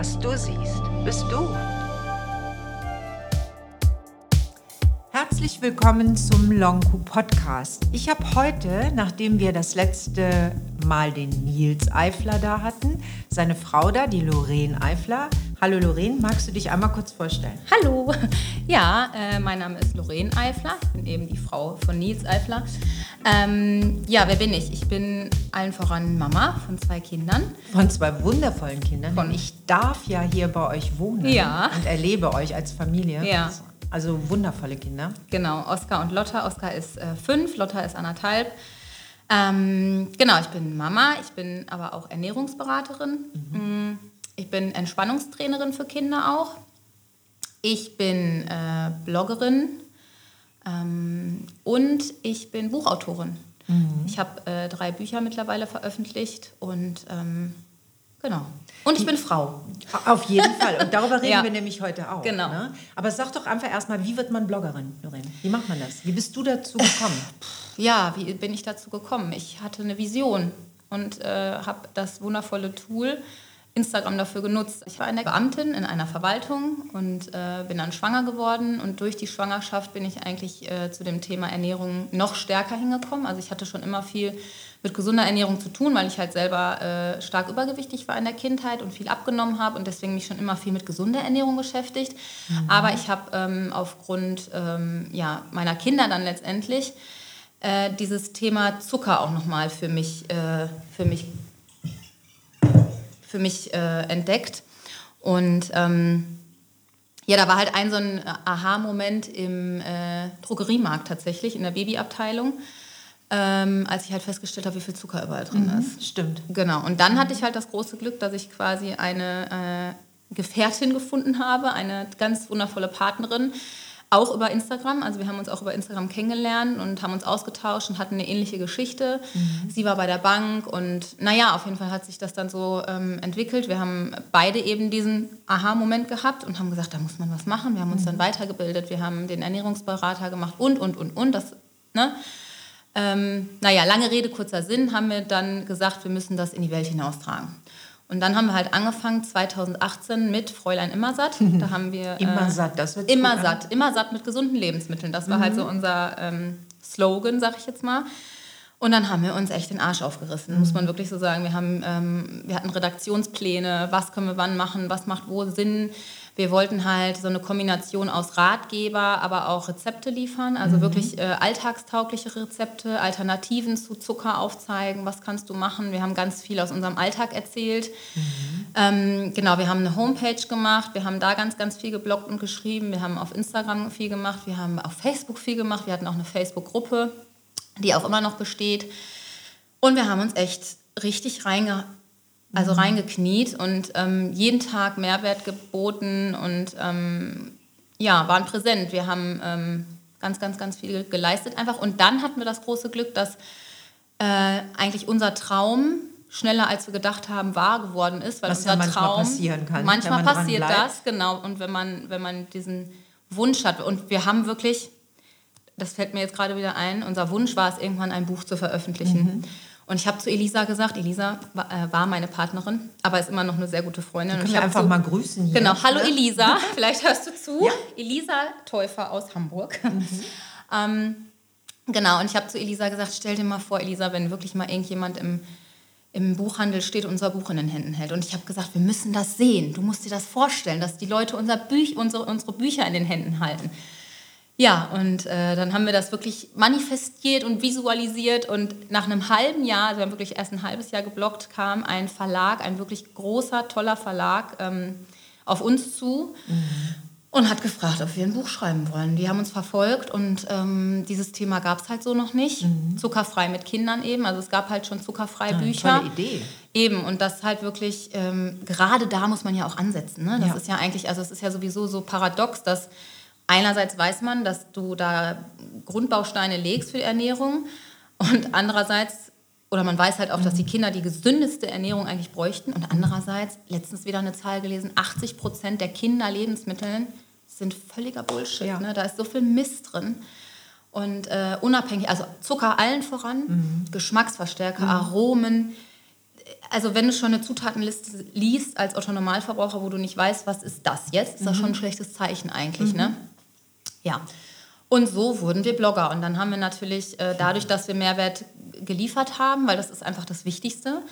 Was du siehst, bist du. Herzlich willkommen zum Lonku Podcast. Ich habe heute, nachdem wir das letzte Mal den Nils Eifler da hatten, seine Frau da, die Lorraine Eifler. Hallo Lorraine, magst du dich einmal kurz vorstellen? Hallo, ja, äh, mein Name ist Lorraine Eifler. Ich bin eben die Frau von Nils Eifler. Ähm, ja, wer bin ich? Ich bin allen voran Mama von zwei Kindern. Von zwei wundervollen Kindern. Von ich darf ja hier bei euch wohnen ja. und erlebe euch als Familie. Ja. Also wundervolle Kinder. Genau, Oskar und Lotta. Oskar ist äh, fünf, Lotta ist anderthalb. Ähm, genau, ich bin Mama, ich bin aber auch Ernährungsberaterin. Mhm. Ich bin Entspannungstrainerin für Kinder auch. Ich bin äh, Bloggerin ähm, und ich bin Buchautorin. Mhm. Ich habe äh, drei Bücher mittlerweile veröffentlicht und ähm, genau. Und ich bin Frau. Auf jeden Fall. Und darüber reden Ja. wir nämlich heute auch. Genau. Ne? Aber sag doch einfach erstmal, wie wird man Bloggerin, Lorraine? Wie macht man das? Wie bist du dazu gekommen? Ja, wie bin ich dazu gekommen? Ich hatte eine Vision und äh, habe das wundervolle Tool Instagram dafür genutzt. Ich war eine Beamtin in einer Verwaltung und äh, bin dann schwanger geworden. Und durch die Schwangerschaft bin ich eigentlich äh, zu dem Thema Ernährung noch stärker hingekommen. Also ich hatte schon immer viel mit gesunder Ernährung zu tun, weil ich halt selber äh, stark übergewichtig war in der Kindheit und viel abgenommen habe und deswegen mich schon immer viel mit gesunder Ernährung beschäftigt. Aber ich habe ähm, aufgrund ähm, ja, meiner Kinder dann letztendlich äh, dieses Thema Zucker auch nochmal für mich, äh, für mich, für mich äh, entdeckt. Und ähm, ja, da war halt ein so ein Aha-Moment im äh, Drogeriemarkt tatsächlich, in der Babyabteilung, ähm, als ich halt festgestellt habe, wie viel Zucker überall drin ist. Stimmt. Genau. Und dann hatte ich halt das große Glück, dass ich quasi eine äh, Gefährtin gefunden habe, eine ganz wundervolle Partnerin, auch über Instagram. Also wir haben uns auch über Instagram kennengelernt und haben uns ausgetauscht und hatten eine ähnliche Geschichte. Sie war bei der Bank und naja, auf jeden Fall hat sich das dann so ähm, entwickelt. Wir haben beide eben diesen Aha-Moment gehabt und haben gesagt, da muss man was machen. Wir haben uns dann weitergebildet, wir haben den Ernährungsberater gemacht und, und, und, und. Das, ne? Ähm, naja, lange Rede, kurzer Sinn, haben wir dann gesagt, wir müssen das in die Welt hinaustragen. Und dann haben wir halt angefangen 2018 mit Fräulein Immersatt. Da haben wir äh, Immer satt, das wird sich immer gut an. satt, immer satt mit gesunden Lebensmitteln. Das war halt so unser ähm, Slogan, sag ich jetzt mal. Und dann haben wir uns echt den Arsch aufgerissen, muss man wirklich so sagen. Wir, haben, ähm, wir hatten Redaktionspläne, was können wir wann machen, was macht wo Sinn. Wir wollten halt so eine Kombination aus Ratgeber, aber auch Rezepte liefern, also wirklich äh, alltagstaugliche Rezepte, Alternativen zu Zucker aufzeigen, was kannst du machen. Wir haben ganz viel aus unserem Alltag erzählt. Ähm, genau, wir haben eine Homepage gemacht, wir haben da ganz, ganz viel gebloggt und geschrieben, wir haben auf Instagram viel gemacht, wir haben auf Facebook viel gemacht, wir hatten auch eine Facebook-Gruppe, die auch immer noch besteht. Und wir haben uns echt richtig reinge also reingekniet und ähm, jeden Tag Mehrwert geboten und ähm, ja, waren präsent. Wir haben ähm, ganz, ganz, ganz viel geleistet einfach. Und dann hatten wir das große Glück, dass äh, eigentlich unser Traum schneller als wir gedacht haben wahr geworden ist, weil Was ja unser manchmal Traum passieren kann, manchmal passiert das genau und wenn man wenn man diesen Wunsch hat und wir haben wirklich das fällt mir jetzt gerade wieder ein, unser Wunsch war es irgendwann ein Buch zu veröffentlichen. Mhm. Und ich habe zu Elisa gesagt, Elisa war, äh, war meine Partnerin, aber ist immer noch eine sehr gute Freundin. Und Können ich wir einfach zu- mal grüßen hier. Genau, hallo ne? Elisa, vielleicht hörst du zu. Ja. Elisa Täufer aus Hamburg. Mhm. ähm, genau, und ich habe zu Elisa gesagt, stell dir mal vor, Elisa, wenn wirklich mal irgendjemand im, im Buchhandel steht und unser Buch in den Händen hält. Und ich habe gesagt, wir müssen das sehen. Du musst dir das vorstellen, dass die Leute unser Büch, unsere, unsere Bücher in den Händen halten. Ja, und äh, dann haben wir das wirklich manifestiert und visualisiert und nach einem halben Jahr, also wir haben wirklich erst ein halbes Jahr geblockt, kam ein Verlag, ein wirklich großer, toller Verlag ähm, auf uns zu und hat gefragt, ob wir ein Buch schreiben wollen. Die haben uns verfolgt und ähm, dieses Thema gab es halt so noch nicht. Zuckerfrei mit Kindern eben, also es gab halt schon zuckerfrei Bücher. Tolle Idee. Eben, und das halt wirklich, ähm, gerade da muss man ja auch ansetzen. Ne? Das Ja. ist ja eigentlich, also es ist ja sowieso so paradox, dass einerseits weiß man, dass du da Grundbausteine legst für die Ernährung und andererseits, oder man weiß halt auch, dass die Kinder die gesündeste Ernährung eigentlich bräuchten und andererseits, letztens wieder eine Zahl gelesen, 80 Prozent der Kinderlebensmittel sind völliger Bullshit. Ja. Ne? Da ist so viel Mist drin. Und äh, unabhängig, also Zucker allen voran, Geschmacksverstärker, Aromen, Also wenn du schon eine Zutatenliste liest als Autonormalverbraucher, wo du nicht weißt, was ist das jetzt, ist das schon ein schlechtes Zeichen eigentlich, ne? Ja. Und so wurden wir Blogger. Und dann haben wir natürlich äh, dadurch, dass wir Mehrwert geliefert haben, weil das ist einfach das Wichtigste,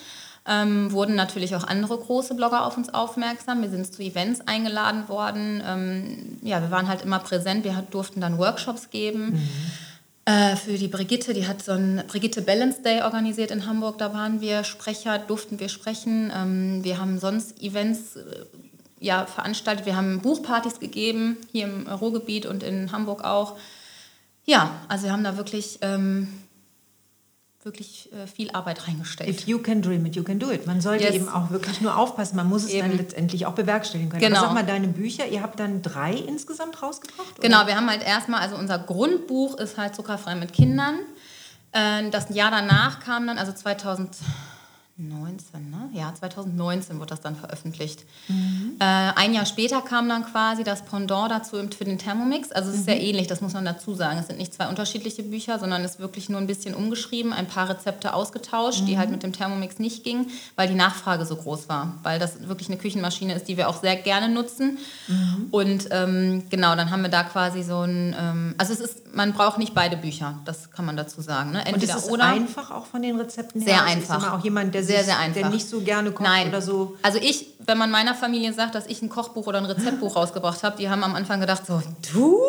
ähm, wurden natürlich auch andere große Blogger auf uns aufmerksam. Wir sind zu Events eingeladen worden. Ähm, ja, wir waren halt immer präsent. Wir durften dann Workshops geben. Mhm. Äh, für die Brigitte, die hat so ein Brigitte Balance Day organisiert in Hamburg. Da waren wir Sprecher, durften wir sprechen. Ähm, wir haben sonst Events äh, ja, veranstaltet. Wir haben Buchpartys gegeben, hier im Ruhrgebiet und in Hamburg auch. Ja, also wir haben da wirklich ähm, wirklich äh, viel Arbeit reingestellt. If you can dream it, you can do it. Man sollte yes. eben auch wirklich nur aufpassen. Man muss es eben. dann letztendlich auch bewerkstelligen können. Genau. Aber sag mal, deine Bücher, ihr habt dann drei insgesamt rausgebracht? Genau, wir haben halt erstmal, also unser Grundbuch ist halt Zuckerfrei mit Kindern. Äh, das Jahr danach kam dann, also 2000 19, ne? Ja, 2019 wurde das dann veröffentlicht. Mhm. Äh, ein Jahr später kam dann quasi das Pendant dazu für den Thermomix. Also es ist mhm. sehr ähnlich, das muss man dazu sagen. Es sind nicht zwei unterschiedliche Bücher, sondern es ist wirklich nur ein bisschen umgeschrieben, ein paar Rezepte ausgetauscht, mhm. die halt mit dem Thermomix nicht gingen, weil die Nachfrage so groß war. Weil das wirklich eine Küchenmaschine ist, die wir auch sehr gerne nutzen. Mhm. Und ähm, genau, dann haben wir da quasi so ein... Ähm, also es ist, man braucht nicht beide Bücher, das kann man dazu sagen. Ne? Entweder Und ist es oder. einfach auch von den Rezepten her? Sehr einfach. Ist immer auch jemand, der sehr, sehr einfach. Der nicht so gerne kocht Nein. oder so. Also ich, wenn man meiner Familie sagt, dass ich ein Kochbuch oder ein Rezeptbuch rausgebracht habe, die haben am Anfang gedacht so, du?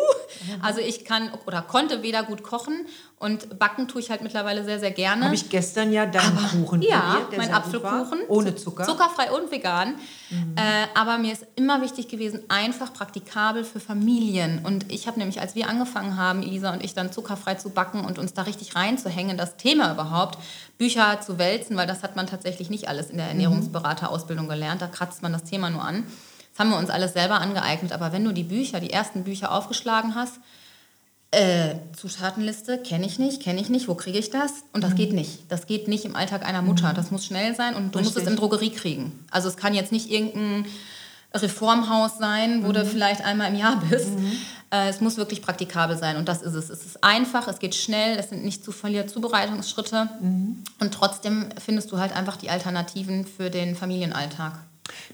Also ich kann oder konnte weder gut kochen und backen tue ich halt mittlerweile sehr, sehr gerne. Habe ich gestern ja deinen aber, Kuchen Ja, mein Apfelkuchen. Ohne Zucker. Zuckerfrei und vegan. Mhm. Äh, aber mir ist immer wichtig gewesen, einfach praktikabel für Familien. Und ich habe nämlich, als wir angefangen haben, Elisa und ich, dann zuckerfrei zu backen und uns da richtig reinzuhängen, das Thema überhaupt, Bücher zu wälzen, weil das hat man tatsächlich nicht alles in der mhm. Ernährungsberaterausbildung gelernt. Da kratzt man das Thema nur an. Das haben wir uns alles selber angeeignet. Aber wenn du die Bücher, die ersten Bücher aufgeschlagen hast, äh, Zutatenliste kenne ich nicht, kenne ich nicht, wo kriege ich das? Und das mhm. geht nicht. Das geht nicht im Alltag einer Mutter. Mhm. Das muss schnell sein und du Richtig. musst es in Drogerie kriegen. Also es kann jetzt nicht irgendein Reformhaus sein, wo mhm. du vielleicht einmal im Jahr bist. Mhm. Äh, es muss wirklich praktikabel sein und das ist es. Es ist einfach, es geht schnell, es sind nicht zu viele Zubereitungsschritte mhm. und trotzdem findest du halt einfach die Alternativen für den Familienalltag.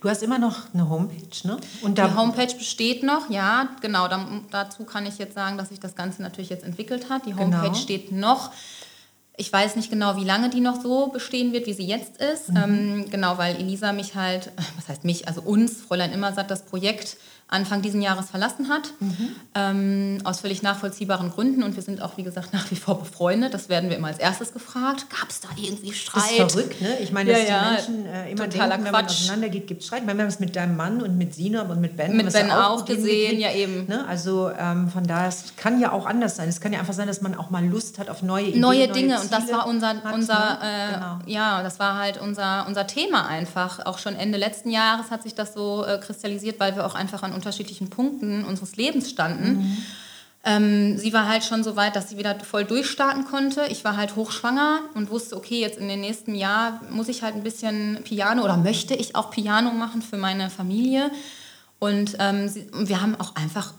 Du hast immer noch eine Homepage, ne? Und die Homepage besteht noch, ja, genau. Da, dazu kann ich jetzt sagen, dass sich das Ganze natürlich jetzt entwickelt hat. Die. Homepage genau. steht noch. Ich weiß nicht genau, wie lange die noch so bestehen wird, wie sie jetzt ist. Mhm. Ähm, genau, weil Elisa mich halt, was heißt mich, also uns, Fräulein Immersat, das Projekt Anfang dieses Jahres verlassen hat, mhm. ähm, aus völlig nachvollziehbaren Gründen. Und wir sind auch, wie gesagt, nach wie vor befreundet. Das werden wir immer als erstes gefragt. Gab es da irgendwie Streit? Das ist verrückt, ne? Ich meine, dass ja, ja, die Menschen äh, immer denken, wenn man auseinandergeht, gibt es Streit. Wir haben es mit deinem Mann und mit Sinop und mit Ben. Mit Ben auch, auch gesehen, ja eben. Ne? Also ähm, von daher, es kann ja auch anders sein. Es kann ja einfach sein, dass man auch mal Lust hat auf neue Ideen, Neue Dinge. Neue und das war unser, unser ne? äh, genau. ja, das war halt unser, unser Thema einfach. Auch schon Ende letzten Jahres hat sich das so äh, kristallisiert, weil wir auch einfach an unterschiedlichen Punkten unseres Lebens standen. Mhm. Ähm, sie war halt schon so weit, dass sie wieder voll durchstarten konnte. Ich war halt hochschwanger und wusste, okay, jetzt in den nächsten Jahr muss ich halt ein bisschen Piano oder möchte ich auch Piano machen für meine Familie. Und ähm, sie, wir haben auch einfach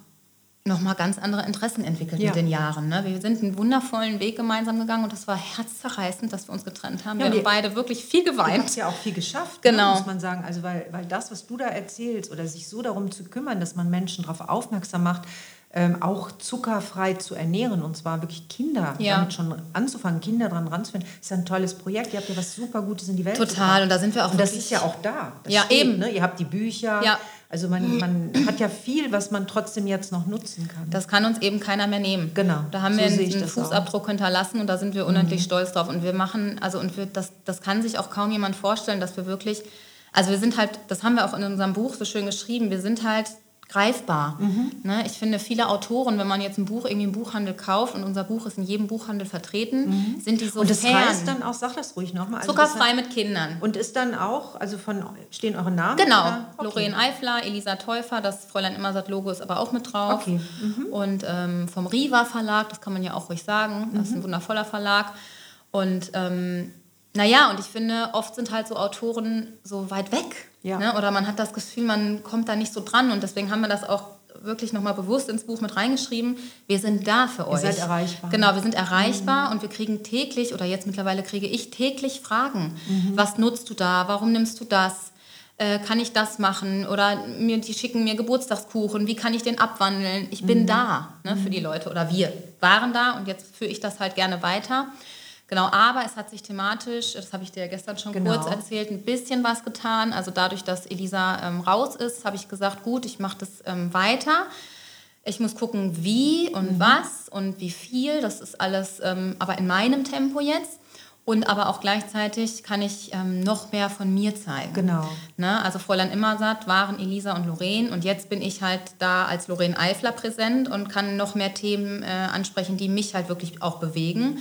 nochmal ganz andere Interessen entwickelt ja. mit den Jahren. Ne? Wir sind einen wundervollen Weg gemeinsam gegangen und das war herzzerreißend, dass wir uns getrennt haben. Ja, wir haben beide wirklich viel geweint. Du hast ja auch viel geschafft, ne, genau. Ne, muss man sagen. Also weil, weil das, was du da erzählst oder sich so darum zu kümmern, dass man Menschen darauf aufmerksam macht, ähm, auch zuckerfrei zu ernähren und zwar wirklich Kinder ja. damit schon anzufangen, Kinder dran ranzuführen, ist ein tolles Projekt. Ihr habt ja was super Gutes in die Welt Total, gebracht. und da sind wir auch Und das ist ja auch da. Das ja, steht, eben. Ne? Ihr habt die Bücher. Ja. Also man, man hat ja viel, was man trotzdem jetzt noch nutzen kann. Das kann uns eben keiner mehr nehmen. Genau. Da haben so wir einen, einen Fußabdruck auch. hinterlassen und da sind wir unendlich mhm. stolz drauf. Und wir machen, also und wir, das, das kann sich auch kaum jemand vorstellen, dass wir wirklich, also wir sind halt, das haben wir auch in unserem Buch so schön geschrieben, wir sind halt greifbar. Mhm. Ne? Ich finde, viele Autoren, wenn man jetzt ein Buch irgendwie im Buchhandel kauft und unser Buch ist in jedem Buchhandel vertreten, mhm. sind die so Und das fern. heißt dann auch, sag das ruhig nochmal. Also Zuckerfrei mit Kindern. Und ist dann auch, also von, stehen eure Namen? Genau. Okay. Lorraine Eifler, Elisa Täufer, das Fräulein Immersat-Logo ist aber auch mit drauf. Okay. Mhm. Und ähm, vom Riva Verlag, das kann man ja auch ruhig sagen, das ist ein mhm. wundervoller Verlag. Und ähm, naja, und ich finde, oft sind halt so Autoren so weit weg. Ja. Ne? Oder man hat das Gefühl, man kommt da nicht so dran. Und deswegen haben wir das auch wirklich nochmal bewusst ins Buch mit reingeschrieben, wir sind da für euch. Ihr seid erreichbar. Genau, wir sind erreichbar mhm. und wir kriegen täglich, oder jetzt mittlerweile kriege ich täglich Fragen. Mhm. Was nutzt du da? Warum nimmst du das? Äh, kann ich das machen? Oder mir, die schicken mir Geburtstagskuchen, wie kann ich den abwandeln? Ich bin mhm. da ne, für die Leute oder wir waren da und jetzt führe ich das halt gerne weiter. Genau, aber es hat sich thematisch, das habe ich dir gestern schon genau. kurz erzählt, ein bisschen was getan. Also dadurch, dass Elisa ähm, raus ist, habe ich gesagt, gut, ich mache das ähm, weiter. Ich muss gucken, wie und mhm. was und wie viel. Das ist alles ähm, aber in meinem Tempo jetzt. Und aber auch gleichzeitig kann ich ähm, noch mehr von mir zeigen. Genau. Ne? Also Fräulein Immersatt waren Elisa und Lorraine und jetzt bin ich halt da als Lorraine Eifler präsent und kann noch mehr Themen äh, ansprechen, die mich halt wirklich auch bewegen.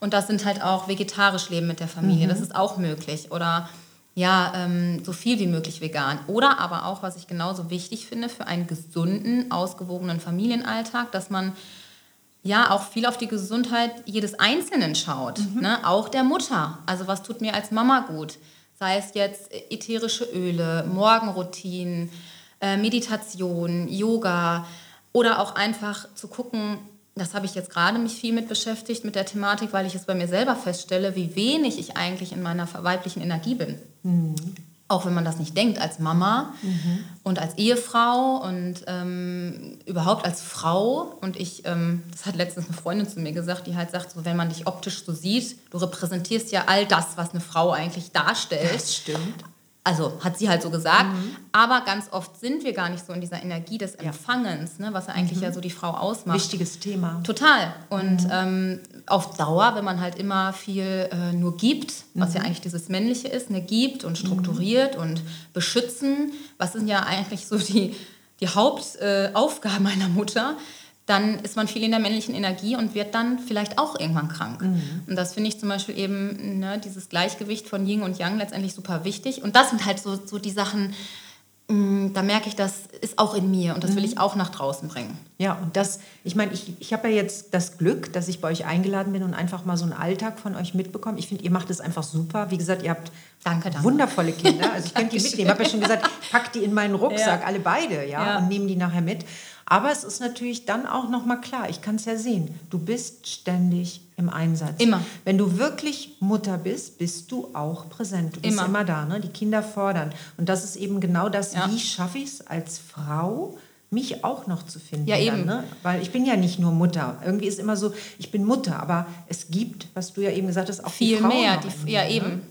Und das sind halt auch vegetarisch leben mit der Familie. Mhm. Das ist auch möglich. Oder ja, ähm, so viel wie möglich vegan. Oder aber auch, was ich genauso wichtig finde, für einen gesunden, ausgewogenen Familienalltag, dass man ja auch viel auf die Gesundheit jedes Einzelnen schaut. Mhm. Ne? Auch der Mutter. Also was tut mir als Mama gut? Sei es jetzt ätherische Öle, Morgenroutinen, äh, Meditation, Yoga oder auch einfach zu gucken, das habe ich jetzt gerade mich viel mit beschäftigt, mit der Thematik, weil ich es bei mir selber feststelle, wie wenig ich eigentlich in meiner weiblichen Energie bin. Mhm. Auch wenn man das nicht denkt, als Mama mhm. und als Ehefrau und ähm, überhaupt als Frau. Und ich, ähm, das hat letztens eine Freundin zu mir gesagt, die halt sagt, so, wenn man dich optisch so sieht, du repräsentierst ja all das, was eine Frau eigentlich darstellt. Das stimmt. Also hat sie halt so gesagt. Mhm. Aber ganz oft sind wir gar nicht so in dieser Energie des Empfangens, ne, was ja eigentlich mhm. ja so die Frau ausmacht. Wichtiges Thema. Total. Und mhm. ähm, auf Dauer, wenn man halt immer viel äh, nur gibt, was ja mhm. eigentlich dieses Männliche ist, ne, gibt und strukturiert mhm. und beschützen, was sind ja eigentlich so die, die Hauptaufgaben äh, meiner Mutter, dann ist man viel in der männlichen Energie und wird dann vielleicht auch irgendwann krank. Mhm. Und das finde ich zum Beispiel eben, ne, dieses Gleichgewicht von Yin und Yang letztendlich super wichtig. Und das sind halt so, so die Sachen, mm, da merke ich, das ist auch in mir und das will mhm. ich auch nach draußen bringen. Ja, und das, ich meine, ich, ich habe ja jetzt das Glück, dass ich bei euch eingeladen bin und einfach mal so einen Alltag von euch mitbekomme. Ich finde, ihr macht es einfach super. Wie gesagt, ihr habt danke, danke. wundervolle Kinder. Also ich könnte die mitnehmen. Ich habe ja schon gesagt, pack die in meinen Rucksack, ja. alle beide, ja, ja, und nehme die nachher mit. Aber es ist natürlich dann auch noch mal klar, ich kann es ja sehen, du bist ständig im Einsatz. Immer. Wenn du wirklich Mutter bist, bist du auch präsent. Du bist immer, immer da, ne? die Kinder fordern. Und das ist eben genau das, ja. wie schaffe ich es als Frau, mich auch noch zu finden. Ja, eben. Dann, ne? Weil ich bin ja nicht nur Mutter. Irgendwie ist immer so, ich bin Mutter, aber es gibt, was du ja eben gesagt hast, auch viel mehr. Die, ja, ne? eben.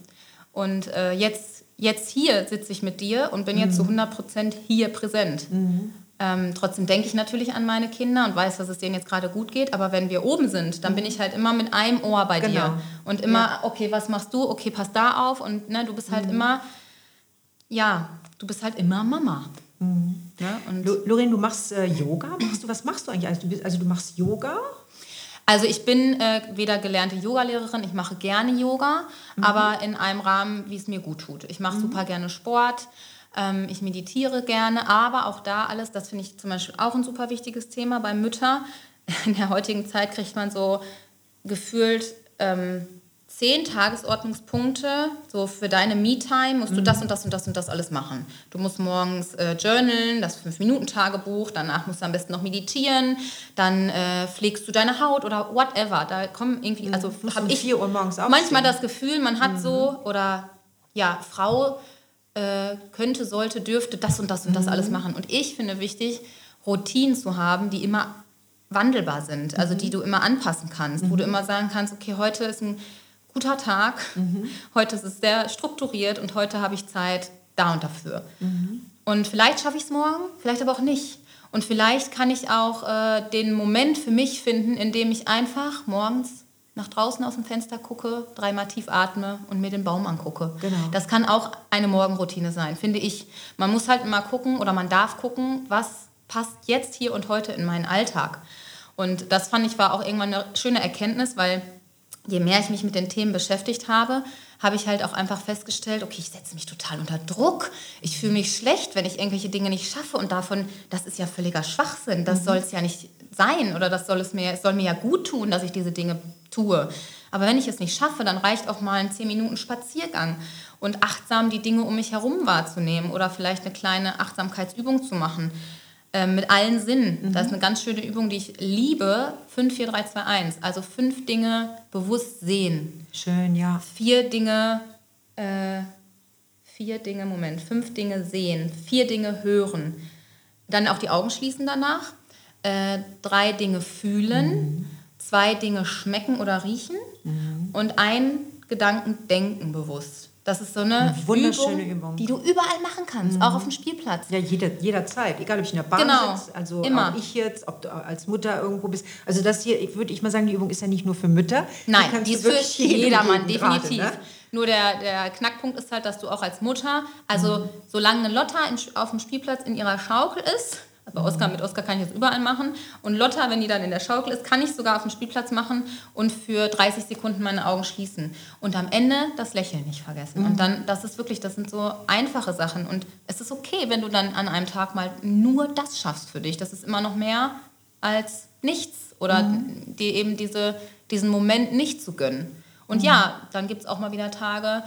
Und äh, jetzt, jetzt hier sitze ich mit dir und bin mhm. jetzt zu 100 Prozent hier präsent. Mhm. Ähm, trotzdem denke ich natürlich an meine Kinder und weiß, dass es denen jetzt gerade gut geht. Aber wenn wir oben sind, dann bin ich halt immer mit einem Ohr bei genau. dir. Und immer, ja. okay, was machst du? Okay, pass da auf. Und ne, du bist halt mhm. immer, ja, du bist halt immer Mama. Mhm. Ja, und Lorraine, du machst äh, Yoga. Machst du, was machst du eigentlich? Also du, bist, also du machst Yoga? Also ich bin äh, weder gelernte Yogalehrerin, ich mache gerne Yoga, mhm. aber in einem Rahmen, wie es mir gut tut. Ich mache mhm. super gerne Sport. Ähm, ich meditiere gerne, aber auch da alles, das finde ich zum Beispiel auch ein super wichtiges Thema bei Müttern. In der heutigen Zeit kriegt man so gefühlt ähm, zehn Tagesordnungspunkte. So für deine Me-Time musst du mhm. das und das und das und das alles machen. Du musst morgens äh, journalen, das 5-Minuten-Tagebuch, danach musst du am besten noch meditieren, dann äh, pflegst du deine Haut oder whatever. Da kommen irgendwie, also mhm. habe ich 4 Uhr morgens manchmal das Gefühl, man hat mhm. so, oder ja, Frau äh, könnte, sollte, dürfte das und das und das mhm. alles machen. Und ich finde wichtig, Routinen zu haben, die immer wandelbar sind, also die mhm. du immer anpassen kannst, wo du mhm. immer sagen kannst, okay, heute ist ein guter Tag, mhm. heute ist es sehr strukturiert und heute habe ich Zeit da und dafür. Und vielleicht schaffe ich es morgen, vielleicht aber auch nicht. Und vielleicht kann ich auch äh, den Moment für mich finden, in dem ich einfach morgens nach draußen aus dem Fenster gucke, dreimal tief atme und mir den Baum angucke. Genau. Das kann auch eine Morgenroutine sein, finde ich. Man muss halt immer gucken oder man darf gucken, was passt jetzt hier und heute in meinen Alltag. Und das fand ich war auch irgendwann eine schöne Erkenntnis, weil je mehr ich mich mit den Themen beschäftigt habe, habe ich halt auch einfach festgestellt, okay, ich setze mich total unter Druck. Ich fühle mich schlecht, wenn ich irgendwelche Dinge nicht schaffe und davon, das ist ja völliger Schwachsinn. Das mhm. soll es ja nicht sein oder das soll es mir, es soll mir ja gut tun, dass ich diese Dinge tue. Aber wenn ich es nicht schaffe, dann reicht auch mal ein 10 Minuten Spaziergang und achtsam die Dinge um mich herum wahrzunehmen oder vielleicht eine kleine Achtsamkeitsübung zu machen. äh, mit allen Sinnen. Mhm. Das ist eine ganz schöne Übung, die ich liebe. 5, 4, 3, 2, 1. Also fünf Dinge bewusst sehen. Schön, ja. Vier Dinge, äh, vier Dinge, Moment, fünf Dinge sehen, vier Dinge hören. Dann auch die Augen schließen danach. Äh, drei Dinge fühlen, mhm. Zwei Dinge schmecken oder riechen mhm. und ein Gedanken denken bewusst. Das ist so eine, eine wunderschöne Übung, Übung, die du überall machen kannst, mhm. auch auf dem Spielplatz. Ja, jeder, jederzeit, egal ob ich in der Bahn genau. sitze, also Immer. ich jetzt, ob du als Mutter irgendwo bist. Also das hier, würde ich mal sagen, die Übung ist ja nicht nur für Mütter. Nein, die ist für jedermann, definitiv. Gerade, ne? Nur der, der Knackpunkt ist halt, dass du auch als Mutter, also mhm. solange eine Lotta in, auf dem Spielplatz in ihrer Schaukel ist, bei Oskar, mit Oskar kann ich das überall machen. Und Lotta, wenn die dann in der Schaukel ist, kann ich sogar auf dem Spielplatz machen und für 30 Sekunden meine Augen schließen. Und am Ende das Lächeln nicht vergessen. Mhm. Und dann, das ist wirklich, das sind so einfache Sachen. Und es ist okay, wenn du dann an einem Tag mal nur das schaffst für dich. Das ist immer noch mehr als nichts. Oder mhm. dir eben diese, diesen Moment nicht zu gönnen. Und mhm. ja, dann gibt es auch mal wieder Tage,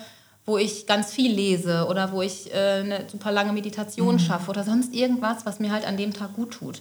wo ich ganz viel lese oder wo ich äh, eine super lange Meditation mhm. schaffe oder sonst irgendwas, was mir halt an dem Tag gut tut.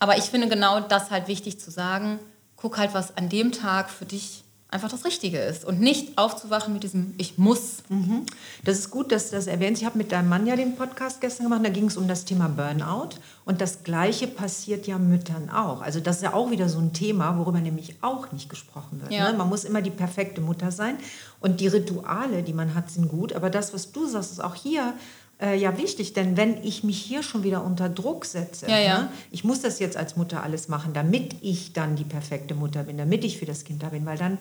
Aber ich finde genau das halt wichtig zu sagen. Guck halt, was an dem Tag für dich einfach das Richtige ist und nicht aufzuwachen mit diesem Ich muss. Mhm. Das ist gut, dass du das erwähnst. Ich habe mit deinem Mann ja den Podcast gestern gemacht, da ging es um das Thema Burnout und das Gleiche passiert ja Müttern auch. Also das ist ja auch wieder so ein Thema, worüber nämlich auch nicht gesprochen wird. Ja. Ne? Man muss immer die perfekte Mutter sein und die Rituale, die man hat, sind gut, aber das, was du sagst, ist auch hier äh, ja wichtig, denn wenn ich mich hier schon wieder unter Druck setze, ja, ja. Ne? ich muss das jetzt als Mutter alles machen, damit ich dann die perfekte Mutter bin, damit ich für das Kind da bin, weil dann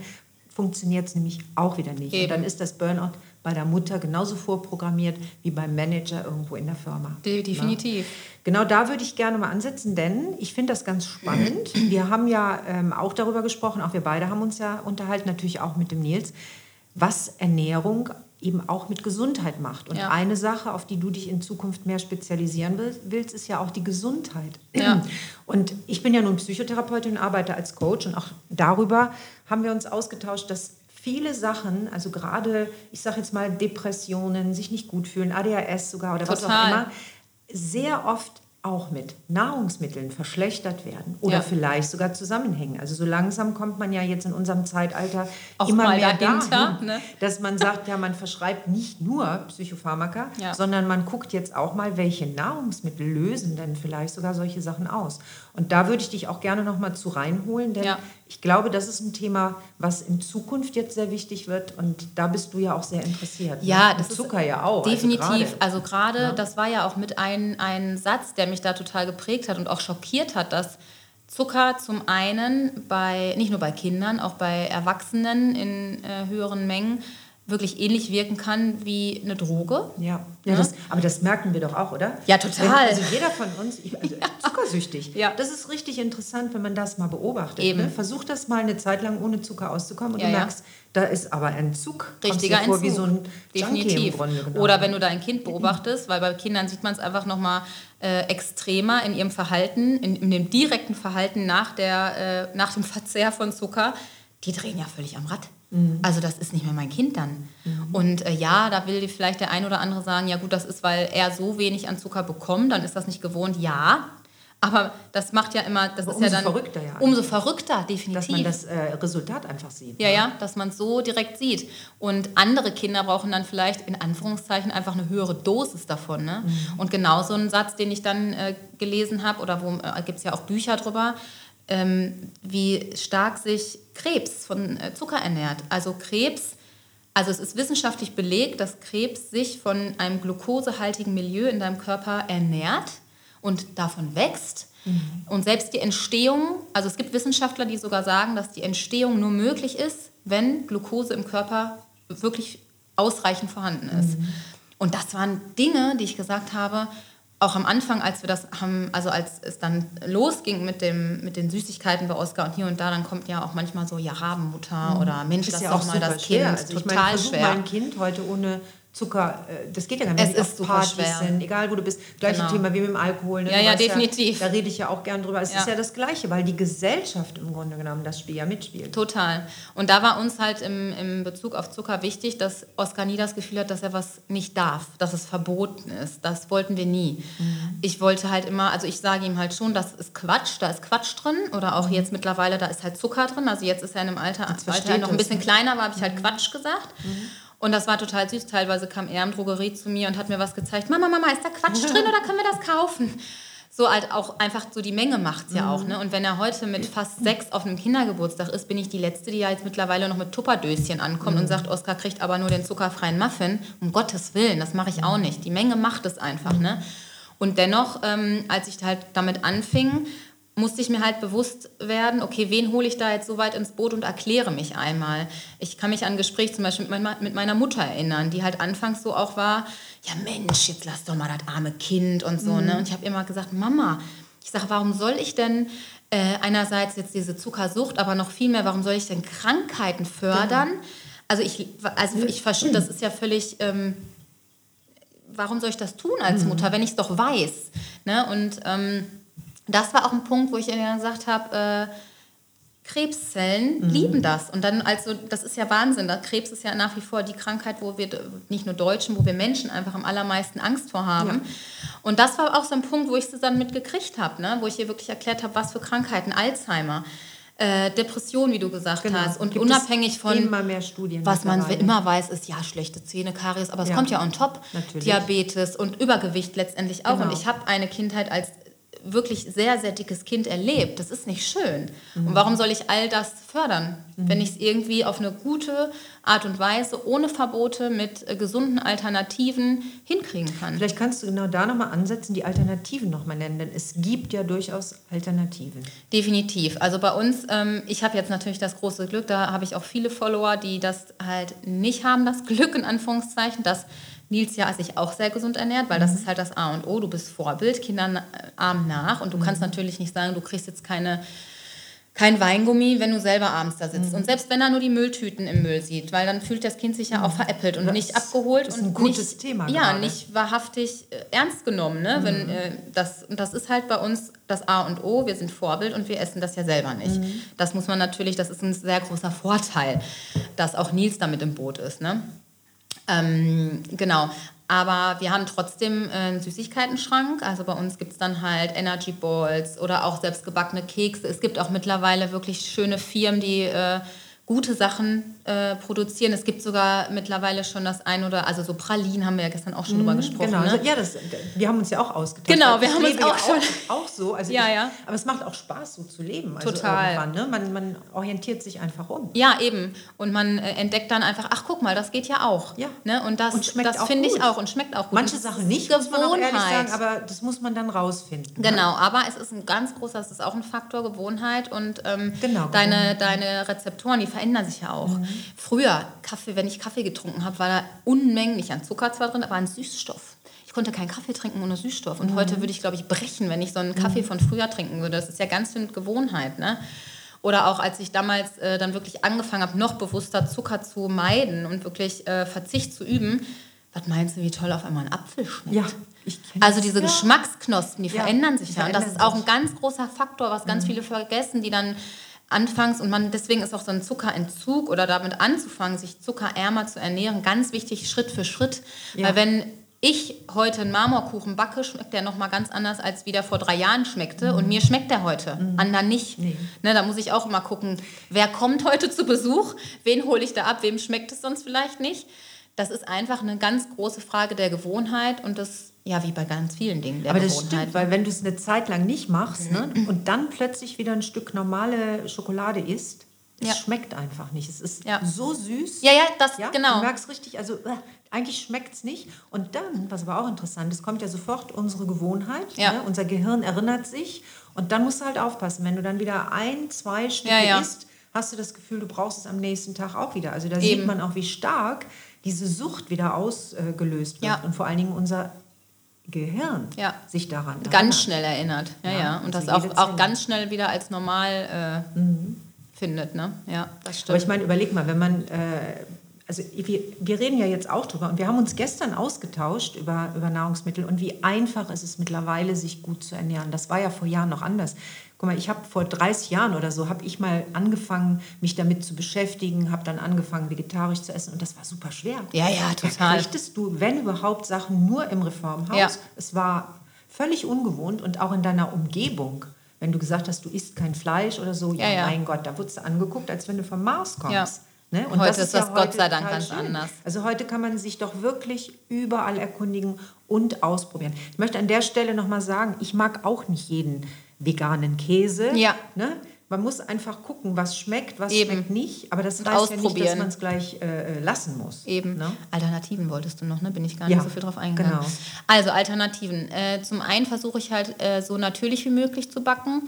funktioniert es nämlich auch wieder nicht. Eben. Und dann ist das Burnout bei der Mutter genauso vorprogrammiert wie beim Manager irgendwo in der Firma. Definitiv. Ja. Genau da würde ich gerne mal ansetzen, denn ich finde das ganz spannend. Wir haben ja ähm, auch darüber gesprochen, auch wir beide haben uns ja unterhalten, natürlich auch mit dem Nils, was Ernährung eben auch mit Gesundheit macht. Und ja. eine Sache, auf die du dich in Zukunft mehr spezialisieren willst, ist ja auch die Gesundheit. Ja. Und ich bin ja nun Psychotherapeutin und arbeite als Coach und auch darüber haben wir uns ausgetauscht, dass viele Sachen, also gerade, ich sage jetzt mal Depressionen, sich nicht gut fühlen, ADHS sogar oder Total. was auch immer, sehr oft auch mit Nahrungsmitteln verschlechtert werden oder ja. vielleicht sogar zusammenhängen. Also so langsam kommt man ja jetzt in unserem Zeitalter auch immer mehr dahinter, dahin, ne? dass man sagt, ja, man verschreibt nicht nur Psychopharmaka, ja. sondern man guckt jetzt auch mal, welche Nahrungsmittel lösen denn vielleicht sogar solche Sachen aus. Und da würde ich dich auch gerne noch mal zu reinholen, denn ja. ich glaube, das ist ein Thema, was in Zukunft jetzt sehr wichtig wird und da bist du ja auch sehr interessiert. Ne? Ja, ne? das Zucker ja auch. Also definitiv. Also gerade, also das war ja auch mit ein, ein Satz, der mich da total geprägt hat und auch schockiert hat, dass Zucker zum einen bei, nicht nur bei Kindern, auch bei Erwachsenen in äh, höheren Mengen wirklich ähnlich wirken kann wie eine Droge. Ja, ja das, aber das merken wir doch auch, oder? Ja, total. also jeder von uns, ich, also ja. zuckersüchtig. Ja. Das ist richtig interessant, wenn man das mal beobachtet. Eben. Ne? Versuch das mal eine Zeit lang ohne Zucker auszukommen und ja, du merkst, da ist aber Entzug. Richtiger Entzug. Vor wie so ein Definitiv. Genau. Oder wenn du dein Kind beobachtest, weil bei Kindern sieht man es einfach nochmal äh, extremer in ihrem Verhalten, in, in dem direkten Verhalten nach, der, äh, nach dem Verzehr von Zucker. Die drehen ja völlig am Rad. Mhm. Also das ist nicht mehr mein Kind dann. Mhm. Und äh, ja, da will vielleicht der ein oder andere sagen, ja gut, das ist, weil er so wenig an Zucker bekommt, dann ist das nicht gewohnt. Ja, aber das macht ja immer, das Aber ist ja dann verrückter, ja. umso verrückter, definitiv. Dass man das äh, Resultat einfach sieht. Ja, ne? ja, dass man es so direkt sieht. Und andere Kinder brauchen dann vielleicht in Anführungszeichen einfach eine höhere Dosis davon. Ne? Mhm. Und genau so ein Satz, den ich dann äh, gelesen habe, oder wo äh, gibt es ja auch Bücher drüber, ähm, wie stark sich Krebs von äh, Zucker ernährt. Also Krebs, also es ist wissenschaftlich belegt, dass Krebs sich von einem glukosehaltigen Milieu in deinem Körper ernährt und davon wächst. Mhm. Und selbst die Entstehung, also es gibt Wissenschaftler, die sogar sagen, dass die Entstehung nur möglich ist, wenn Glucose im Körper wirklich ausreichend vorhanden ist. Mhm. Und das waren Dinge, die ich gesagt habe, auch am Anfang, als wir das haben, also als es dann losging mit, dem, mit den Süßigkeiten bei Oscar und hier und da, dann kommt ja auch manchmal so, ja, Rabenmutter mhm. oder Mensch, das ist ja auch mal das schwer. Kind. Also total ich meine, schwer. mein Kind heute ohne Zucker, äh, das geht ja gar nicht. Es ist super Partys schwer. sind, egal wo du bist. Gleiche Genau. Thema wie mit dem Alkohol. Ne? Ja, ja, definitiv. da rede ich ja auch gern drüber. Es ist Ja. ja das Gleiche, weil die Gesellschaft im Grunde genommen das Spiel ja mitspielt. Total. Und da war uns halt im, im Bezug auf Zucker wichtig, dass Oskar nie das Gefühl hat, dass er was nicht darf, dass es verboten ist. Das wollten wir nie. Ich wollte halt immer, also ich sage ihm halt schon, das ist Quatsch, da ist Quatsch drin. Oder auch jetzt mittlerweile, da ist halt Zucker drin. Also jetzt ist er in einem Alter, als er noch ein bisschen ne? kleiner war, habe ich halt Quatsch gesagt. Und das war total süß. Teilweise kam er im Drogerie zu mir und hat mir was gezeigt. Mama, Mama, ist da Quatsch drin oder können wir das kaufen? So halt auch einfach so die Menge macht ja auch. Ne? Und wenn er heute mit fast sechs auf einem Kindergeburtstag ist, bin ich die Letzte, die ja jetzt mittlerweile noch mit Tupperdöschen ankommt und sagt, Oskar kriegt aber nur den zuckerfreien Muffin. Um Gottes Willen, das mache ich auch nicht. Die Menge macht es einfach. Ne? Und dennoch, ähm, als ich halt damit anfing, musste ich mir halt bewusst werden, okay, wen hole ich da jetzt so weit ins Boot und erkläre mich einmal. Ich kann mich an ein Gespräch zum Beispiel mit meiner, mit meiner Mutter erinnern, die halt anfangs so auch war, ja Mensch, jetzt lass doch mal das arme Kind und so. Ne? Und ich habe immer gesagt, Mama, ich sage, warum soll ich denn äh, einerseits jetzt diese Zuckersucht, aber noch viel mehr, warum soll ich denn Krankheiten fördern? Also ich, also ich verstehe, das ist ja völlig... Ähm, warum soll ich das tun als Mutter, wenn ich es doch weiß? Ne? Und ähm, das war auch ein Punkt, wo ich ihr gesagt habe, äh, Krebszellen lieben das. Und dann, also, das ist ja Wahnsinn. Da Krebs ist ja nach wie vor die Krankheit, wo wir nicht nur Deutschen, wo wir Menschen einfach am allermeisten Angst vor haben. Und das war auch so ein Punkt, wo ich es dann mitgekriegt habe, ne? wo ich ihr wirklich erklärt habe, was für Krankheiten, Alzheimer, äh, Depression, wie du gesagt Genau. hast. Und Gibt unabhängig von immer mehr Studien was man immer weiß, ist ja schlechte Zähne, Karies, aber es Ja. kommt ja on top. Natürlich. Diabetes und Übergewicht letztendlich auch. Genau. Und ich habe eine Kindheit als wirklich sehr, sehr dickes Kind erlebt. Das ist nicht schön. Mhm. Und warum soll ich all das fördern, wenn ich es irgendwie auf eine gute Art und Weise, ohne Verbote, mit äh, gesunden Alternativen hinkriegen kann? Vielleicht kannst du genau da nochmal ansetzen, die Alternativen nochmal nennen, denn es gibt ja durchaus Alternativen. Definitiv. Also bei uns, ähm, ich habe jetzt natürlich das große Glück, da habe ich auch viele Follower, die das halt nicht haben, das Glück in Anführungszeichen, dass Nils ja sich auch sehr gesund ernährt, weil das ist halt das A und O. Du bist Vorbild, Kindern äh, ahmen nach und du kannst natürlich nicht sagen, du kriegst jetzt keine kein Weingummi, wenn du selber abends da Mhm. sitzt. Und selbst wenn er nur die Mülltüten im Müll sieht, weil dann fühlt das Kind sich ja auch veräppelt und Das nicht abgeholt ist und ein gutes nicht, Thema Ja, gerade. Mhm. nicht wahrhaftig äh, ernst genommen. Ne? Wenn, äh, das, und das ist halt bei uns das A und O. Wir sind Vorbild und wir essen das ja selber nicht. Mhm. Das muss man natürlich, das ist ein sehr großer Vorteil, dass auch Nils damit im Boot ist. Ne? Ähm, genau. Aber wir haben trotzdem äh, einen Süßigkeitenschrank. Also bei uns gibt es dann halt Energy Balls oder auch selbstgebackene Kekse. Es gibt auch mittlerweile wirklich schöne Firmen, die äh, gute Sachen äh, produzieren. Es gibt sogar mittlerweile schon das ein oder also so Pralinen haben wir ja gestern auch schon drüber gesprochen. Genau, Ne? also, ja, das, wir haben uns ja auch ausgetauscht. Genau, wir Ich haben uns auch schon- Auch, auch so. Also Ja, ich, ja. Aber es macht auch Spaß, so zu leben. Also Total. Ne? Man, man orientiert sich einfach um. Ja, eben. Und man äh, entdeckt dann einfach, ach guck mal, das geht ja auch. Ja. Ne? Und das, Und das finde ich auch und schmeckt auch gut. Manche Sachen nicht, muss man auch ehrlich sagen, aber das muss man dann rausfinden. ne? Genau, aber es ist ein ganz großer, es ist auch ein Faktor Gewohnheit und ähm, Genau, deine, deine Rezeptoren, die verändern sich ja auch. Früher, Kaffee, wenn ich Kaffee getrunken habe, war da unmänglich an Zucker zwar drin, aber an Süßstoff. Ich konnte keinen Kaffee trinken ohne Süßstoff. Und heute würde ich, glaube ich, brechen, wenn ich so einen Kaffee von früher trinken würde. Das ist ja ganz viel mit Gewohnheit. Ne? Oder auch als ich damals äh, dann wirklich angefangen habe, noch bewusster Zucker zu meiden und wirklich äh, Verzicht zu üben. Was meinst du, wie toll auf einmal ein Apfel schmeckt? Ja, ich Also diese Ja. Geschmacksknospen, die Ja, verändern sich ja. Und das ist auch ein. Mhm. ganz großer Faktor, was ganz viele vergessen, die dann anfangs und man deswegen ist auch so ein Zuckerentzug oder damit anzufangen, sich zuckerärmer zu ernähren, ganz wichtig Schritt für Schritt. Ja. Weil wenn ich heute einen Marmorkuchen backe, schmeckt der nochmal ganz anders, als wie der vor drei Jahren schmeckte. Und mir schmeckt der heute, anderen nicht. Mhm. Nee. Ne, da muss ich auch immer gucken, wer kommt heute zu Besuch, wen hole ich da ab, wem schmeckt es sonst vielleicht nicht. Das ist einfach eine ganz große Frage der Gewohnheit und das, ja, wie bei ganz vielen Dingen der Aber das stimmt, weil wenn du es eine Zeit lang nicht machst ne, und dann plötzlich wieder ein Stück normale Schokolade isst, es Ja. schmeckt einfach nicht. Es ist Ja. so süß. Ja, ja, das- ja, genau. Du merkst richtig, also äh, eigentlich schmeckt es nicht. Und dann, was aber auch interessant ist, kommt ja sofort unsere Gewohnheit. Ne? Unser Gehirn erinnert sich. Und dann musst du halt aufpassen. Wenn du dann wieder ein, zwei Stücke isst, hast du das Gefühl, du brauchst es am nächsten Tag auch wieder. Also da Eben. sieht man auch, wie stark diese Sucht wieder ausgelöst wird. Und vor allen Dingen unser Gehirn Ja. sich daran erinnert. ganz schnell erinnert. Ja, Ja, ja. Und also das auch, auch ganz schnell wieder als normal äh, findet. Ne? Ja, das Aber stimmt. ich meine, überleg mal, wenn man, äh, also wir, wir reden ja jetzt auch drüber und wir haben uns gestern ausgetauscht über, über Nahrungsmittel und wie einfach ist es mittlerweile, sich gut zu ernähren. Das war ja vor Jahren noch anders. Guck mal, ich habe vor 30 Jahren oder so, habe ich mal angefangen, mich damit zu beschäftigen, habe dann angefangen, vegetarisch zu essen und das war super schwer. Ja, ja, total. Da kriegtest du, wenn überhaupt, Sachen nur im Reformhaus. Ja. Es war völlig ungewohnt und auch in deiner Umgebung. Wenn du gesagt hast, du isst kein Fleisch oder so, ja, Ja, ja. mein Gott, da wurdest du angeguckt, als wenn du vom Mars kommst. Ja. Ne? Heute ist das Gott heute sei Dank total ganz schön. anders. Also heute kann man sich doch wirklich überall erkundigen und ausprobieren. Ich möchte an der Stelle nochmal sagen, ich mag auch nicht jeden veganen Käse. Ja. Ne? Man muss einfach gucken, was schmeckt, was Eben. schmeckt nicht. Aber das Und heißt ja nicht, dass man es gleich äh, lassen muss. Eben. Ne? Alternativen wolltest du noch, ne? Bin ich gar Ja, nicht so viel drauf eingegangen. genau. Also Alternativen. Äh, zum einen versuche ich halt äh, so natürlich wie möglich zu backen.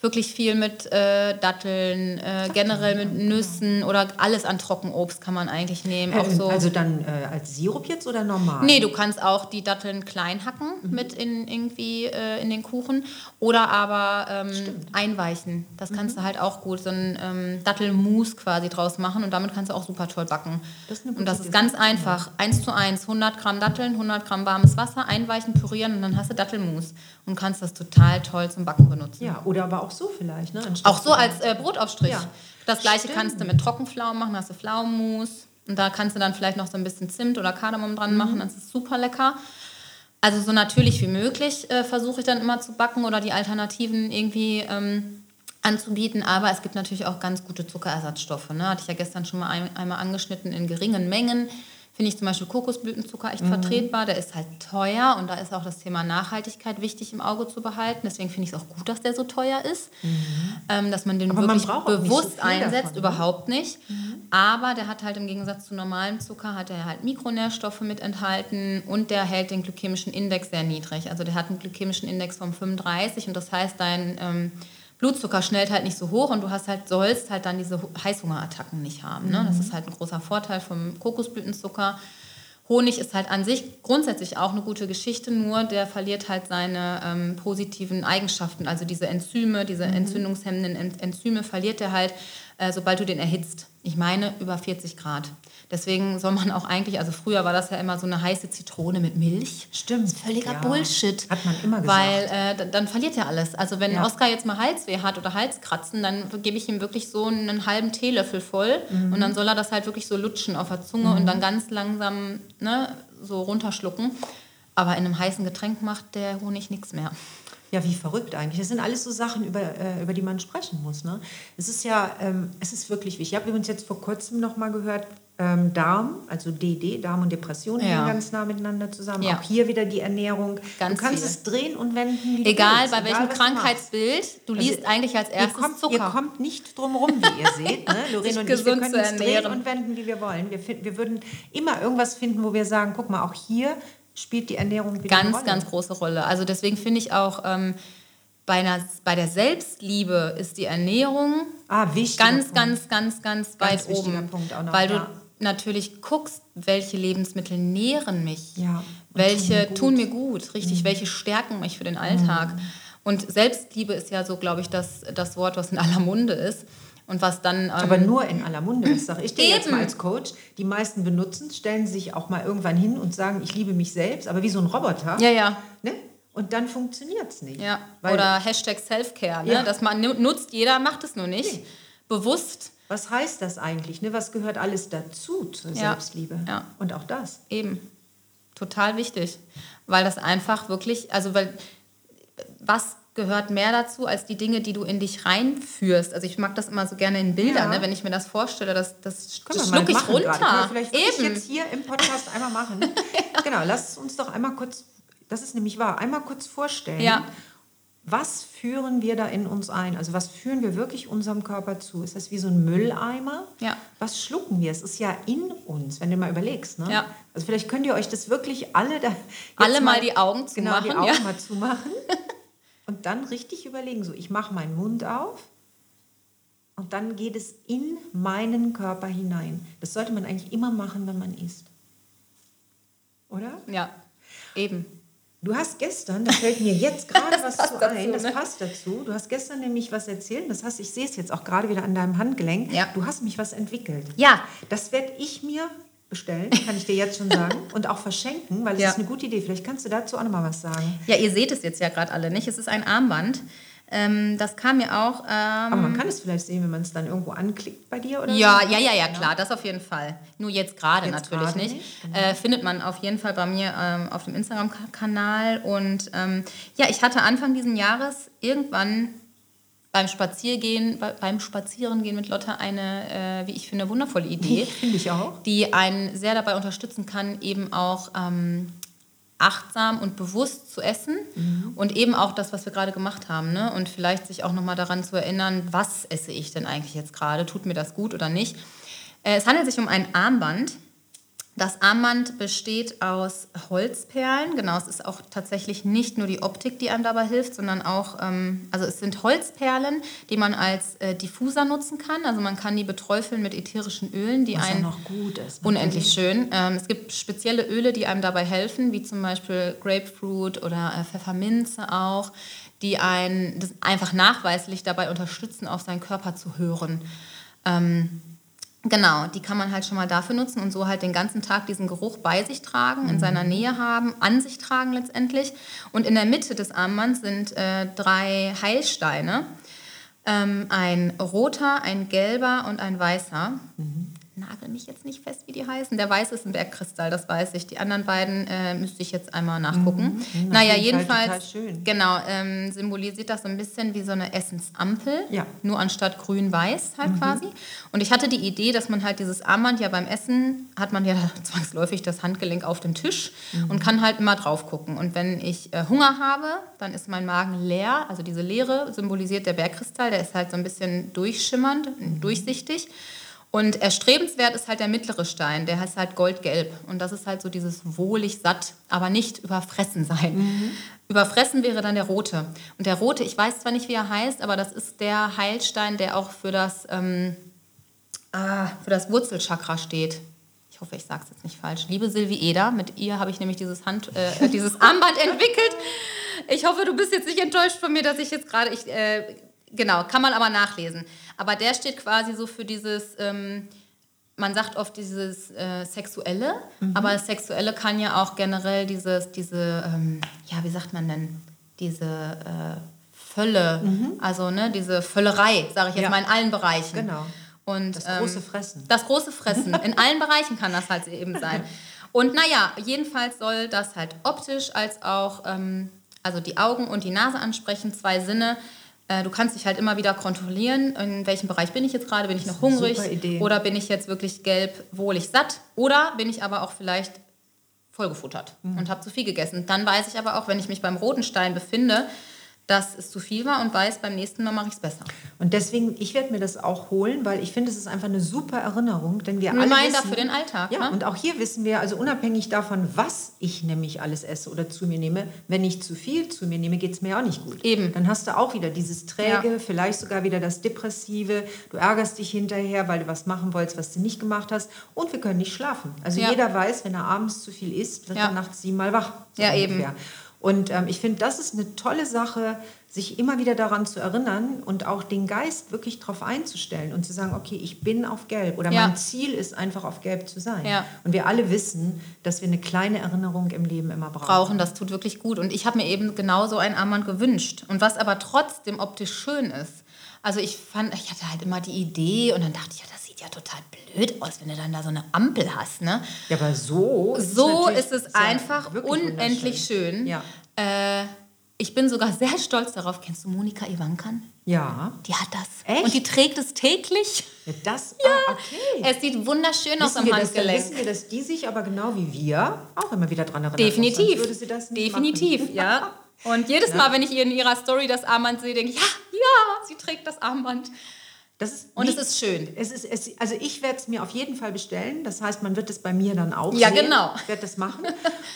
Wirklich viel mit äh, Datteln, äh, generell mit Nüssen oder alles an Trockenobst kann man eigentlich nehmen. Auch so. Also dann äh, als Sirup jetzt oder normal? Nee, du kannst auch die Datteln klein hacken Mhm. mit in irgendwie äh, in den Kuchen oder aber ähm, einweichen. Das kannst Mhm. du halt auch gut so ein ähm, Dattelmus quasi draus machen und damit kannst du auch super toll backen. Das und das ist ganz einfach. 1 zu 1, 100 Gramm Datteln, 100 Gramm warmes Wasser, einweichen, pürieren und dann hast du Dattelmus und kannst das total toll zum Backen benutzen. Ja, oder aber auch so vielleicht. Ne? Auch so als äh, Brotaufstrich. Ja. Das gleiche Stimmt. kannst du mit Trockenpflaumen machen, hast du Pflaumenmus. Und da kannst du dann vielleicht noch so ein bisschen Zimt oder Kardamom dran Mhm. machen, das ist super lecker. Also so natürlich wie möglich äh, versuche ich dann immer zu backen oder die Alternativen irgendwie ähm, anzubieten. Aber es gibt natürlich auch ganz gute Zuckerersatzstoffe. Ne? Hatte ich ja gestern schon mal ein, einmal angeschnitten in geringen Mengen. Finde ich zum Beispiel Kokosblütenzucker echt vertretbar. Der ist halt teuer und da ist auch das Thema Nachhaltigkeit wichtig im Auge zu behalten. Deswegen finde ich es auch gut, dass der so teuer ist. Ähm, dass man den Aber man wirklich so bewusst viel einsetzt, davon, ne? überhaupt nicht. Aber der hat halt im Gegensatz zu normalem Zucker, hat er halt Mikronährstoffe mit enthalten und der hält den glykämischen Index sehr niedrig. Also der hat einen glykämischen Index von 35 und das heißt, dein ähm, Blutzucker schnellt halt nicht so hoch und du hast halt, sollst halt dann diese Hu- Heißhungerattacken nicht haben. Ne? Das ist halt ein großer Vorteil vom Kokosblütenzucker. Honig ist halt an sich grundsätzlich auch eine gute Geschichte, nur der verliert halt seine ähm, positiven Eigenschaften. Also diese Enzyme, diese entzündungshemmenden En- Enzyme verliert er halt, äh, sobald du den erhitzt. Ich meine über 40 Grad. Deswegen soll man auch eigentlich, also früher war das ja immer so eine heiße Zitrone mit Milch. Stimmt. Völliger Ja. Bullshit. Hat man immer gesagt. Weil äh, dann- verliert er alles. Also wenn Ja. Oskar jetzt mal Halsweh hat oder Halskratzen, dann gebe ich ihm wirklich so einen halben Teelöffel voll Mhm. und dann soll er das halt wirklich so lutschen auf der Zunge und dann ganz langsam ne, so runterschlucken. Aber in einem heißen Getränk macht der Honig nichts mehr. Ja, wie verrückt eigentlich. Das sind alles so Sachen, über, äh, über die man sprechen muss. Ne? Es ist ja, ähm, es ist wirklich wichtig. Ich habe übrigens jetzt vor kurzem noch mal gehört, ähm, Darm, also DD, Darm und Depression Ja. hängen ganz nah miteinander zusammen. Ja. Auch hier wieder die Ernährung. Ganz du kannst viel. es drehen und wenden, wie Egal willst. bei welchem machst. Krankheitsbild, du Also, liest eigentlich als Ihr erstes kommt, Zucker. ihr kommt nicht drum rum, wie ihr seht. Ne? Sich und ich, wir können es drehen und wenden, wie wir wollen. Wir, finden, wir würden immer irgendwas finden, wo wir sagen, guck mal, auch hier spielt die Ernährung wieder eine ganz, Rolle. ganz große Rolle. Also deswegen finde ich auch, ähm, bei, einer, bei der Selbstliebe ist die Ernährung Ah, ganz, Punkt. ganz, ganz, ganz weit wichtiger oben. Punkt auch noch, weil du ja. natürlich guckst, welche Lebensmittel nähren mich, Ja, welche tun mir gut. tun mir gut, richtig, Mhm. welche stärken mich für den Alltag. Und Selbstliebe ist ja so, glaube ich, das, das Wort, was in aller Munde ist. Und was dann. Ähm, Aber nur in aller Munde, das sage ich dir jetzt Eben. mal als Coach. Die meisten benutzen es, stellen sich auch mal irgendwann hin und sagen, ich liebe mich selbst, aber wie so ein Roboter. Ja, ja. Ne? Und dann funktioniert es nicht. Ja, oder Hashtag Selfcare, ne? Ja. das man nu- nutzt, jeder macht es nur nicht. Nee. Bewusst was heißt das eigentlich? Ne? Was gehört alles dazu zur Ja. Selbstliebe? Ja. Und auch das. Eben. Total wichtig. Weil das einfach wirklich, also weil was gehört mehr dazu als die Dinge, die du in dich reinführst? Also ich mag das immer so gerne in Bildern, Ja. ne? wenn ich mir das vorstelle, das, das, Können das mal schluck ich machen runter. Vielleicht Eben. jetzt hier im Podcast einmal machen. Genau, lass uns doch einmal kurz, das ist nämlich wahr, einmal kurz vorstellen. Ja. Was führen wir da in uns ein? Also was führen wir wirklich unserem Körper zu? Ist das wie so ein Mülleimer? Ja. Was schlucken wir? Es ist ja in uns, wenn du mal überlegst. Ne? Ja. Also vielleicht könnt ihr euch das wirklich alle da Alle mal die Augen genau, die zumachen, Augen ja. mal zumachen und dann richtig überlegen. So, ich mache meinen Mund auf und dann geht es in meinen Körper hinein. Das sollte man eigentlich immer machen, wenn man isst. Oder? Ja, eben. Du hast gestern, da fällt mir jetzt gerade was zu dazu, ein, das ne? passt dazu. Du hast gestern nämlich was erzählt, das heißt, ich sehe es jetzt auch gerade wieder an deinem Handgelenk. Ja. Du hast mich was entwickelt. Ja. Das werde ich mir bestellen, kann ich dir jetzt schon sagen. Und auch verschenken, weil es Ja. ist eine gute Idee. Vielleicht kannst du dazu auch noch mal was sagen. Ja, ihr seht es jetzt ja gerade alle nicht. Es ist ein Armband. Ähm, das kam mir auch. Ähm, Aber man kann es vielleicht sehen, wenn man es dann irgendwo anklickt bei dir oder Ja, so. ja, ja, ja, klar, das auf jeden Fall. Nur jetzt gerade natürlich nicht. nicht, genau. äh, findet man auf jeden Fall bei mir ähm, auf dem Instagram-Kanal. Und ähm, ja, ich hatte Anfang diesen Jahres irgendwann beim Spaziergehen, bei, beim Spazierengehen mit Lotte eine, äh, wie ich finde, wundervolle Idee, Finde ich auch. die einen sehr dabei unterstützen kann, eben auch ähm, achtsam und bewusst zu essen und eben auch das, was wir gerade gemacht haben. Ne? Und vielleicht sich auch nochmal daran zu erinnern, was esse ich denn eigentlich jetzt gerade? Tut mir das gut oder nicht? Äh, es handelt sich um ein Armband. Das Armband besteht aus Holzperlen. Genau, es ist auch tatsächlich nicht nur die Optik, die einem dabei hilft, sondern auch, ähm, also es sind Holzperlen, die man als äh, Diffuser nutzen kann. Also man kann die beträufeln mit ätherischen Ölen, die Was ja einen noch gut ist. Unendlich schön. Ähm, es gibt spezielle Öle, die einem dabei helfen, wie zum Beispiel Grapefruit oder äh, Pfefferminze auch, die einen einfach nachweislich dabei unterstützen, auf seinen Körper zu hören. Ähm, genau, die kann man halt schon mal dafür nutzen und so halt den ganzen Tag diesen Geruch bei sich tragen, in seiner Nähe haben, an sich tragen letztendlich. Und in der Mitte des Armbands sind äh, drei Heilsteine. Ähm, ein roter, ein gelber und ein weißer. Nagel mich jetzt nicht fest, heißen. Der weiße ist ein Bergkristall, das weiß ich. Die anderen beiden äh, müsste ich jetzt einmal nachgucken. Mhm, naja, jeden Fall jedenfalls genau ähm, symbolisiert das so ein bisschen wie so eine Essensampel, Ja. nur anstatt grün-weiß halt quasi. Und ich hatte die Idee, dass man halt dieses Armband ja beim Essen hat man ja zwangsläufig das Handgelenk auf dem Tisch und kann halt immer drauf gucken. Und wenn ich äh, Hunger habe, dann ist mein Magen leer. Also diese Leere symbolisiert der Bergkristall, der ist halt so ein bisschen durchschimmernd, durchsichtig. Und erstrebenswert ist halt der mittlere Stein, der heißt halt goldgelb. Und das ist halt so dieses wohlig satt, aber nicht überfressen sein. Überfressen wäre dann der rote. Und der rote, ich weiß zwar nicht, wie er heißt, aber das ist der Heilstein, der auch für das, ähm, ah, für das Wurzelchakra steht. Ich hoffe, ich sage es jetzt nicht falsch. Liebe Silvi Eder, mit ihr habe ich nämlich dieses, Hand, äh, dieses Armband entwickelt. Ich hoffe, du bist jetzt nicht enttäuscht von mir, dass ich jetzt gerade... Äh, genau, kann man aber nachlesen. Aber der steht quasi so für dieses... Ähm, man sagt oft dieses äh, Sexuelle, aber das Sexuelle kann ja auch generell dieses, diese, ähm, ja, wie sagt man denn, diese äh, Völle, also ne, diese Völlerei, sage ich jetzt Ja. mal in allen Bereichen. Genau. Und, Das große Fressen. Das große Fressen. In allen Bereichen kann das halt eben sein. Und naja, jedenfalls soll das halt optisch als auch, ähm, also die Augen und die Nase ansprechen, zwei Sinne. Äh, du kannst dich halt immer wieder kontrollieren, in welchem Bereich bin ich jetzt gerade, bin ich noch hungrig oder bin ich jetzt wirklich gelb, wohlig satt oder bin ich aber auch vielleicht vollgefuttert Mhm. und habe zu viel gegessen. Dann weiß ich aber auch, wenn ich mich beim roten Stein befinde, dass es zu viel war und weiß, beim nächsten Mal mache ich es besser. Und deswegen, ich werde mir das auch holen, weil ich finde, es ist einfach eine super Erinnerung, denn wir alle wissen, für den Alltag, Ja, ne? und auch hier wissen wir, also unabhängig davon, was ich nämlich alles esse oder zu mir nehme, wenn ich zu viel zu mir nehme, geht es mir auch nicht gut. Eben. Dann hast du auch wieder dieses Träge, Ja. vielleicht sogar wieder das Depressive. Du ärgerst dich hinterher, weil du was machen wolltest, was du nicht gemacht hast. Und wir können nicht schlafen. Also Ja. jeder weiß, wenn er abends zu viel isst, wird Ja. er nachts siebenmal wach. so Ja, eben. Und ähm, ich finde, das ist eine tolle Sache, sich immer wieder daran zu erinnern und auch den Geist wirklich darauf einzustellen und zu sagen, okay, ich bin auf Gelb oder Ja. mein Ziel ist einfach auf Gelb zu sein. Ja. Und wir alle wissen, dass wir eine kleine Erinnerung im Leben immer brauchen. brauchen. Das tut wirklich gut. Und ich habe mir eben genau so ein Armband gewünscht. Und was aber trotzdem optisch schön ist. Also ich fand, ich hatte halt immer die Idee und dann dachte ich, ja, das sieht ja total blöd aus, wenn du dann da so eine Ampel hast. Ne? Ja, aber so So natürlich ist es einfach unendlich schön. Ja. Äh, ich bin sogar sehr stolz darauf. Kennst du Monika Ivankan? Ja. Die hat das. Echt? Und die trägt es täglich. ja das, ah, okay. Es sieht wunderschön aus Wissen am wir, dass, Handgelenk. wissen wir, dass die sich aber genau wie wir auch immer wieder dran erinnern. Definitiv. Würde sie das nicht Definitiv, machen. ja. Und jedes Mal, wenn ich ihr in ihrer Story das Armband sehe, denke ich, ja, ja, sie trägt das Armband. Das ist Und es nicht- ist schön. Es ist, es, also ich werde es mir auf jeden Fall bestellen. Das heißt, man wird es bei mir dann auch Ja, sehen. genau. Ich werde das machen.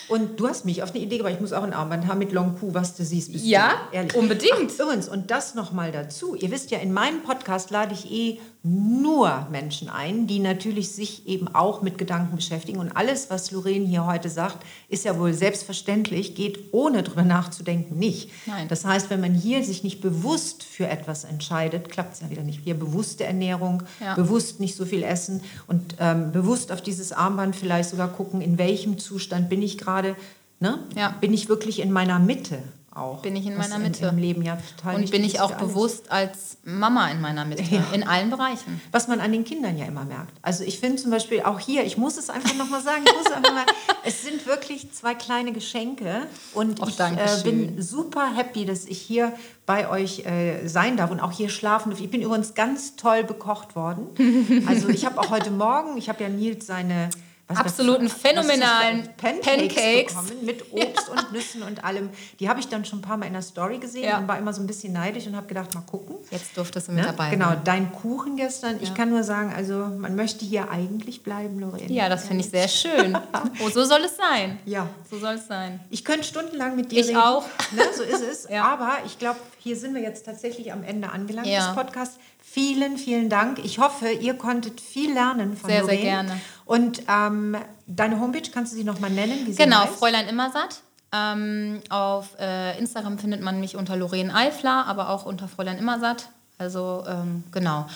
Und du hast mich auf eine Idee gebracht. Ich muss auch ein Armband haben mit Long Poo, was du siehst. Bist Ja, du, ehrlich. unbedingt. Ach, übrigens, und das nochmal dazu. Ihr wisst ja, in meinem Podcast lade ich eh nur Menschen ein, die natürlich sich eben auch mit Gedanken beschäftigen. Und alles, was Lorraine hier heute sagt, ist ja wohl selbstverständlich, geht ohne drüber nachzudenken nicht. Nein. Das heißt, wenn man hier sich nicht bewusst für etwas entscheidet, klappt es ja wieder nicht. Hier bewusste Ernährung, Ja. bewusst nicht so viel essen und ähm, bewusst auf dieses Armband vielleicht sogar gucken, in welchem Zustand bin ich gerade. Ne? Ja. Bin ich wirklich in meiner Mitte auch? Bin ich in meiner Mitte. Im Leben ja total Und bin ich auch bewusst als Mama in meiner Mitte, Ja. in allen Bereichen. Was man an den Kindern ja immer merkt. Also ich finde zum Beispiel auch hier, ich muss es einfach nochmal sagen, ich muss es einfach mal, es sind wirklich zwei kleine Geschenke und Och, ich äh, bin super happy, dass ich hier bei euch äh, sein darf und auch hier schlafen darf. Ich bin übrigens ganz toll bekocht worden. Also ich habe auch heute Morgen, ich habe ja Nils seine was- Absoluten was phänomenalen Pancakes, Pancakes. bekommen mit Obst und Nüssen und allem. Die habe ich dann schon ein paar Mal in der Story gesehen Ja. und war immer so ein bisschen neidisch und habe gedacht, mal gucken. Jetzt durftest du mit Ne? dabei Genau, sein. dein Kuchen gestern. Ich kann nur sagen, also man möchte hier eigentlich bleiben, Lorraine. Ja, das finde ich sehr schön. Oh, so soll es sein. Ja. So soll es sein. Ich könnte stundenlang mit dir Ich reden. auch. Ne, so ist es. Ja. Aber ich glaube, hier sind wir jetzt tatsächlich am Ende angelangt Ja. des Podcasts. Vielen, vielen Dank. Ich hoffe, ihr konntet viel lernen von Sehr, sehr Lorraine. gerne. Und ähm, deine Homepage, kannst du sie nochmal nennen? Wie sie Genau, heißt? Fräulein Immersatt. Ähm, auf äh, Instagram findet man mich unter Lorraine Eifler, aber auch unter Fräulein Immersatt. Also ähm, genau.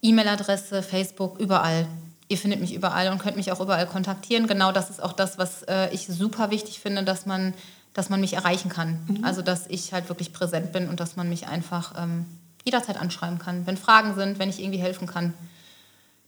E-Mail-Adresse, Facebook, überall. Ihr findet mich überall und könnt mich auch überall kontaktieren. Genau das ist auch das, was äh, ich super wichtig finde, dass man, dass man mich erreichen kann. Also dass ich halt wirklich präsent bin und dass man mich einfach ähm, jederzeit anschreiben kann. Wenn Fragen sind, wenn ich irgendwie helfen kann.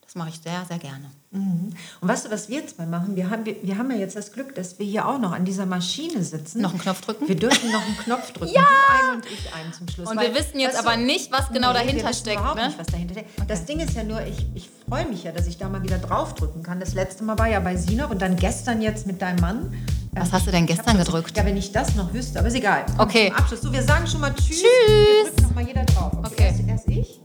Das mache ich sehr, sehr gerne. Und weißt du, was wir jetzt mal machen? Wir haben, wir, wir haben ja jetzt das Glück, dass wir hier auch noch an dieser Maschine sitzen. Noch einen Knopf drücken? Wir dürfen noch einen Knopf drücken. Ja! Du ein und ich ein zum Schluss. Und Weil, wir wissen jetzt weißt aber nicht, was genau Nee, dahinter steckt, Überhaupt ne? nicht, was dahinter steckt. Das Ding ist ja nur, ich, ich freue mich ja, dass ich da mal wieder draufdrücken kann. Das letzte Mal war ja bei Sinop und dann gestern jetzt mit deinem Mann. Was hast du denn gestern gedrückt? Ja, wenn ich das noch wüsste, aber ist egal. Okay. Abschluss. So, wir sagen schon mal Tschüss. Tschüss. Wir drücken noch mal jeder drauf. Okay. Erst, erst ich.